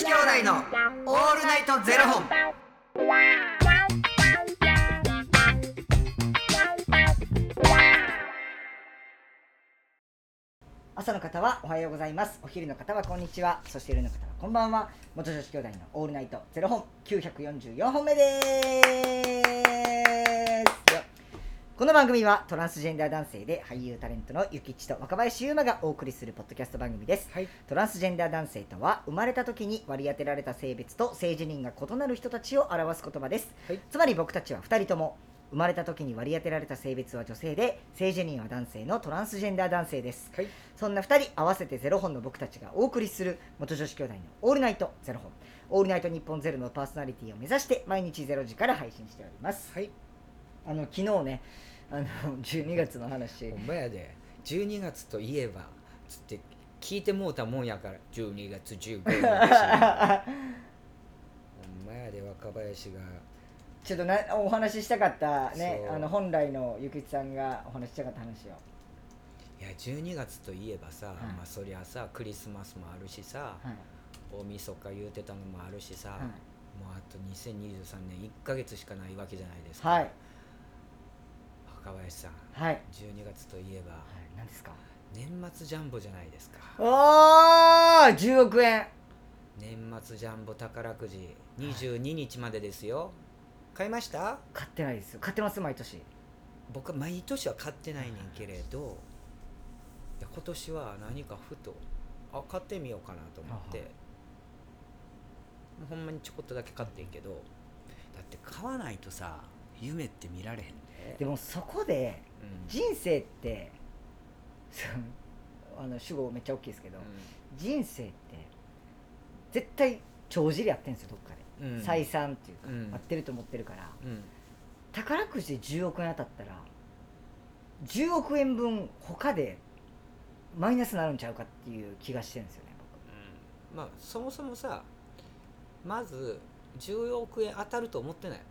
子兄弟のオールナイトゼロ本。朝の方はおはようございます。お昼の方はこんにちは。そして夜の方はこんばんは。元女子兄弟のオールナイトゼロ本九百四十四本目です。この番組はトランスジェンダー男性で俳優タレントのゆきちと若林優馬がお送りするポッドキャスト番組ですはい。トランスジェンダー男性とは生まれた時に割り当てられた性別と性自認が異なる人たちを表す言葉です、はいつまり僕たちは2人とも生まれた時に割り当てられた性別は女性で性自認は男性のトランスジェンダー男性ですはい。そんな2人合わせてゼロ本の僕たちがお送りする元女子兄弟のオールナイトゼロ本オールナイト日本ゼロのパーソナリティを目指して毎日ゼロ時から配信しておりますはい。あの昨日ねあの12月の話。ほんまやで。12月といえばつって聞いてもうたもんやから12月15日ほんまやで若林が。ちょっとなお話ししたかったね。そう。あの本来のゆきちさんがお話ししたかった話を。いや12月といえばさ、い。まあそりゃさクリスマスもあるしさ、はい。大晦日言うてたのもあるしさ、はい。もうあと2023年1ヶ月しかないわけじゃないですか、はいさんはい。12月といえばはい何ですか？年末ジャンボじゃないですか。おー10億円。年末ジャンボ宝くじ22日までですよ。買いました？買ってないですよ。買ってます毎年。僕は毎年は買ってないねんけれどいや今年は何かふとあ買ってみようかなと思って。はほんまにちょこっとだけ買ってんけどだって買わないとさ夢って見られへんで、でもそこでうん。人生ってそう あの主語めっちゃ大きいですけど、人生って絶対帳尻やってんですよどっかで、うん。採算っていうか、うん。合ってると思ってるから。うん。宝くじで10億円当たったら10億円分他でマイナスになるんちゃうかっていう気がしてるんですよねうん。まあそもそもさまず10億円当たると思ってない。え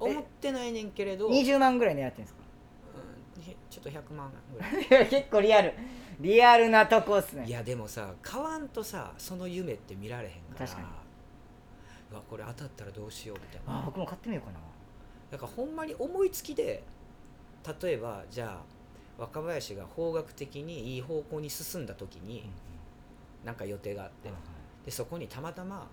思ってないねんけれど、僕20万ぐらい狙ってるんですか？ちょっと100万ぐらい。いや結構リアル。リアルなとこっすね。いやでもさ買わんとさその夢って見られへんから。確かに。うわこれ当たったらどうしようみたいな。あ僕も買ってみようかな。だからほんまに思いつきで例えばじゃあ若林が方角的にいい方向に進んだ時になんか予定があって。でそこにたまたま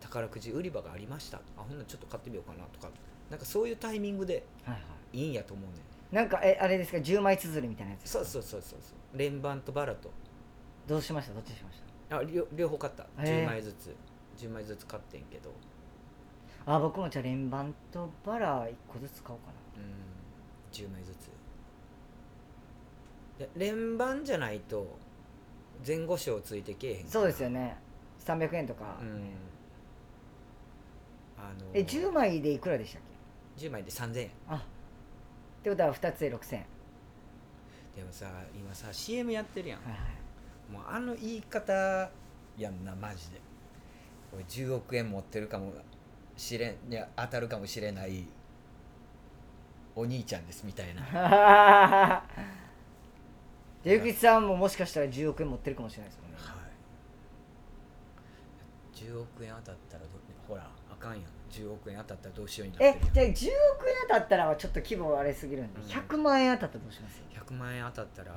宝くじ売り場がありました。あほんならちょっと買ってみようかなとかなんかそういうタイミングではいはい。いいんやと思うねん。なんかえあれですか？10枚綴りみたいなやつですか？そうそうそうそうそう。連番とバラと。どうしました？どっちにしました？あ両両方買った。へー。10枚ずつ。10枚ずつ買ってんけど。あ僕もじゃあ連番とバラ1個ずつ買おうかな。うん。10枚ずつ。で連番じゃないと前後賞ついてけえへんから。そうですよね。300円とか、うん。あのえ10枚でいくらでしたっ10枚で3000円けあ。ってことは2つで6000円。でもさ今さ CM やってるやん。はいはい。もうあの言い方やんなマジで。俺10億円持ってるかもしれんいや当たるかもしれないお兄ちゃんですみたいな。でゆきちさんももしかしたら10億円持ってるかもしれないですもん10億円当たったらどほらあかんやん。10億円当たったらどうしようになってえるやん。じゃあ10億円当たったらちょっと規模あれすぎるんで、うん。100万円当たったらどうします？100万円当たったら、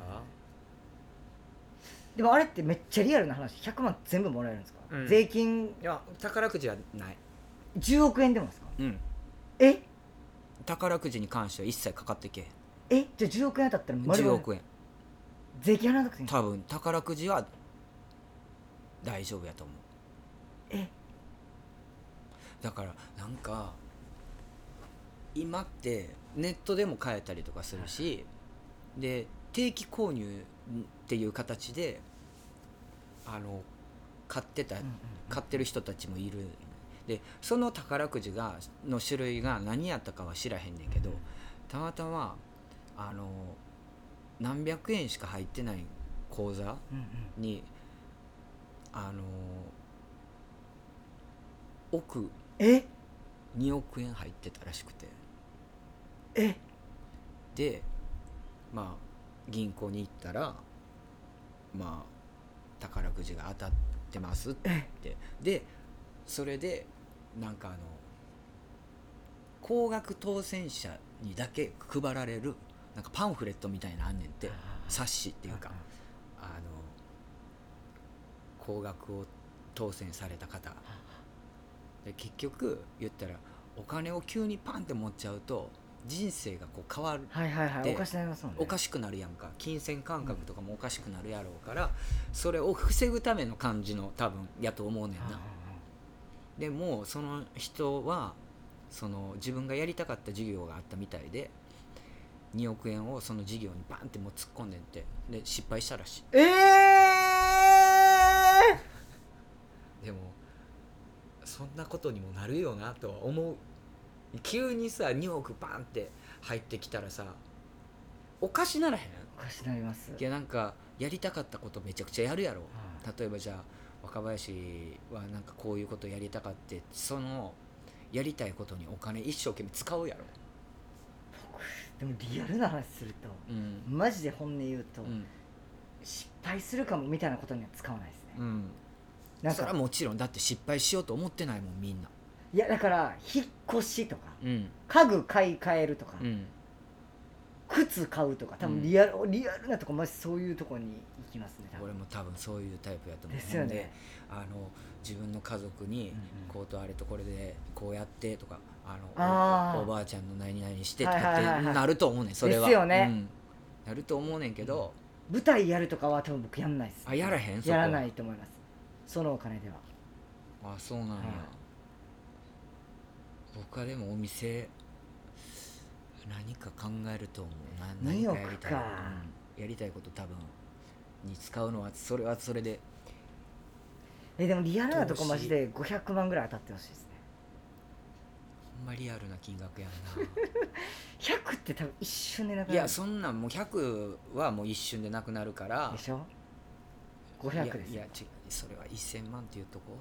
でもあれってめっちゃリアルな話。100万全部もらえるんですか、うん。税金？いや宝くじはない。10億円でもですか？うん。え？宝くじに関しては一切かかってけえじゃあ10億円当たったら丸10々億円。税金払わなくていいんですか？多分宝くじは大丈夫やと思う。えだからなんか今ってネットでも買えたりとかするしで定期購入っていう形であの買ってた、買ってる人たちもいる。でその宝くじがの種類が何やったかは知らへんねんけどたまたまあの何百円しか入ってない口座にあの奥え？2億円入ってたらしくて。え？でまあ銀行に行ったらまあ宝くじが当たっってますって。でそれでなんかあの高額当選者にだけ配られるなんかパンフレットみたいなのあんねんって冊子っていうか。あの高額を当選された方で結局言ったらお金を急にパンって持っちゃうと人生がこう変わる。はいはいはい。でおかしなりますもんね。おかしくなるやんか。金銭感覚とかもおかしくなるやろうからそれを防ぐための感じの多分やと思うねんな。でもその人はその自分がやりたかった事業があったみたいで2億円をその事業にバンってもう突っ込んでんってで失敗したらしい。ええでもそんなことにもなるよなとは思う。急にさ2億バンって入ってきたらさおかしならへん？おかしなります。いやなんかやりたかったことめちゃくちゃやるやろ。はい。例えばじゃあ若林はなんかこういうことやりたかってそのやりたいことにお金一生懸命使うやろ。でもリアルな話するとうん。マジで本音言うと、うん、失敗するかもみたいなことには使わないですね、うん、なんか。それはもちろんだって失敗しようと思ってないもんみんな。いやだから引っ越しとかうん。家具買い替えるとか、うん。靴買うとか多うん。分リアル、リアルなとこマジそういうとこに行きますね多分。俺も多分そういうタイプやと思う。ですよね。ほんであの自分の家族にうんうん。こうとあれとこれでこうやってとかあのあー。おおばあちゃんの何々してとかはいはいはいはい。ってなると思うねんそれは。ですよね。うん。なると思うねんけど、舞台やるとかは多分僕やんないですあやらへん？そこやらないと思いますそのお金では。あそうなんや、はい。僕はでもお店何か考えると思う。な2億何かやりたい、かうん。やりたいこと多分に使うのはそれはそれで。えでもリアルなとこマジで500万ぐらい当たってほしいですね。ほんまリアルな金額やん100 って多分一瞬でなくなる。ないやそんなんもう100はもう一瞬でなくなるから。でしょ？500ですいやいや違うそれは1000万っていうとこ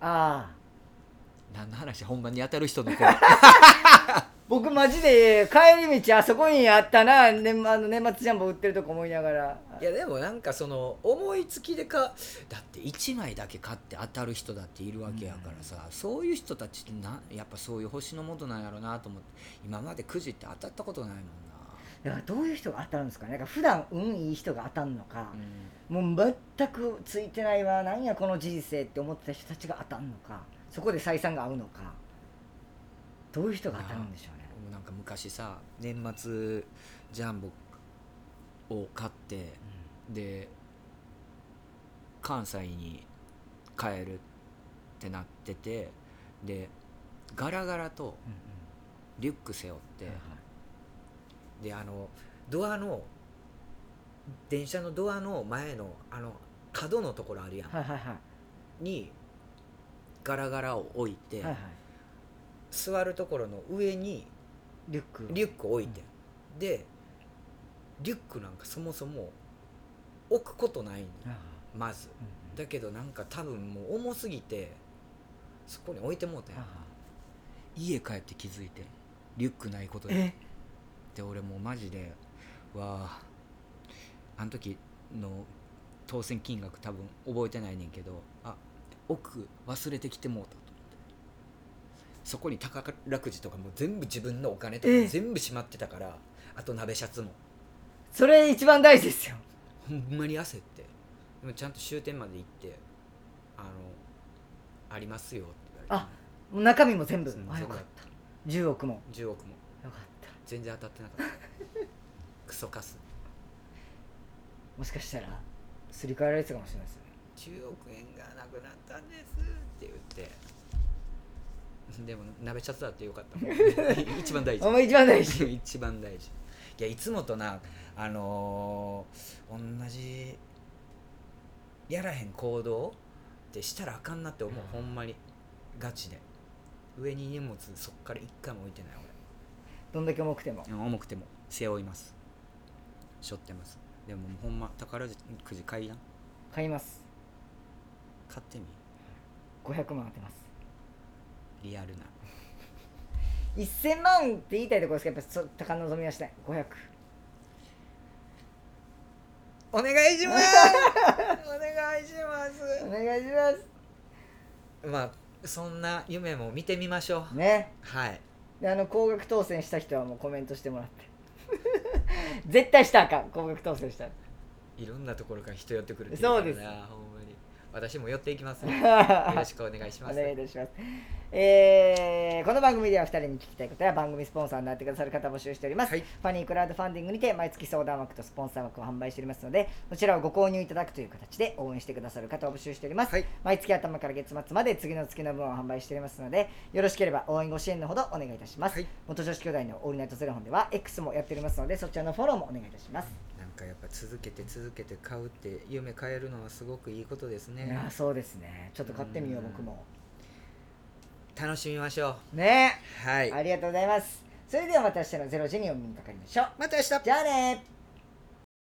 ああ。何の話ほんまに当たる人の子。僕マジで帰り道あそこにあったな。年あの年末ジャンボ売ってるとこ思いながら。いやでもなんかその思いつきでかだって1枚だけ買って当たる人だっているわけやからさ、そういう人たちってなやっぱそういう星のもとなんやろうなと思って今までくじって当たったことないもんな、だからどういう人が当たるんですかね。か普段運いい人が当たるのか。う、ん。もう全くついてないわ。なんやこの人生って思ってた人たちが当たるのか。そこで採算が合うのか。どういう人が当たるんでしょうね。もうなんか昔さ年末ジャンボを買ってで関西に帰るってなっててでガラガラとうんうん。リュック背負って、はいであのドアの電車のドアの前のあの角のところあるやん、はいはいはい。にガラガラを置いて、はいはい。座るところの上にリュックリュックを置いて、でリュックなんかそもそも置くことないの。はいはい。まず。うんだけどなんか多分もう重すぎてそこに置いてもうたやん。家帰って気づいてリュックないこといで。え？で俺もうマジでわあ。あの時の当選金額多分覚えてないねんけどあ奥忘れてきてもうたと思って。そこに宝くじとかも全部自分のお金とかえ全部しまってたからあと鍋シャツも。それ一番大事ですよ。ほんまに焦って。でもちゃんと終点まで行ってあのありますよって言われて。もう中身も全部。うんあよかった。10億も。10億も全然当たってなかった。クソカス。もしかしたらすり替えられてたかもしれないですよね。10億円がなくなったんですって言って。でも鍋シャツだってよかったもん。一番大事。お前一番大事。一番大事。いやいつもとなあのー同じやらへん行動ってしたらあかんなって思う、ほんまに。ガチで。上に荷物そっから一回も置いてないどんだけ重くても。俺重くても。背負います。背負ってます。でもほんま宝くじ買いやん買います。買ってみ？500万当てます。リアルな。1000万って言いたいところですけどやっぱそ高望みはしたい。500お願いします！お願いします！お願いします。まあそんな夢も見てみましょう。ね。はいであの高額当選した人はもうコメントしてもらって。絶対したらあかん。高額当選したら。いろんなところから人寄ってくるっていうからなそうです。ほんまに。私も寄っていきます。よ よよろしくお願いしおます。願いいたします。えーこの番組では2人に聞きたいことや番組スポンサーになってくださる方を募集しております。はいファニークラウドファンディングにて毎月相談枠とスポンサー枠を販売しておりますので、こちらをご購入いただくという形で応援してくださる方を募集しております。はい毎月頭から月末まで次の月の分を販売しておりますので、よろしければ応援ご支援のほどお願いいたします。はい元女子兄弟のオールナイトゼロ本では X もやっておりますので、そちらのフォローもお願いいたします。なんかやっぱ続けて続けて買うって夢変えるのはすごくいいことですいねやーそうですね。ちょっと買ってみよう、うん僕も。楽しみましょね。うはい。ありがとうございます。それではまた明日の0時にお目にかかりましょう。また明日。じゃあね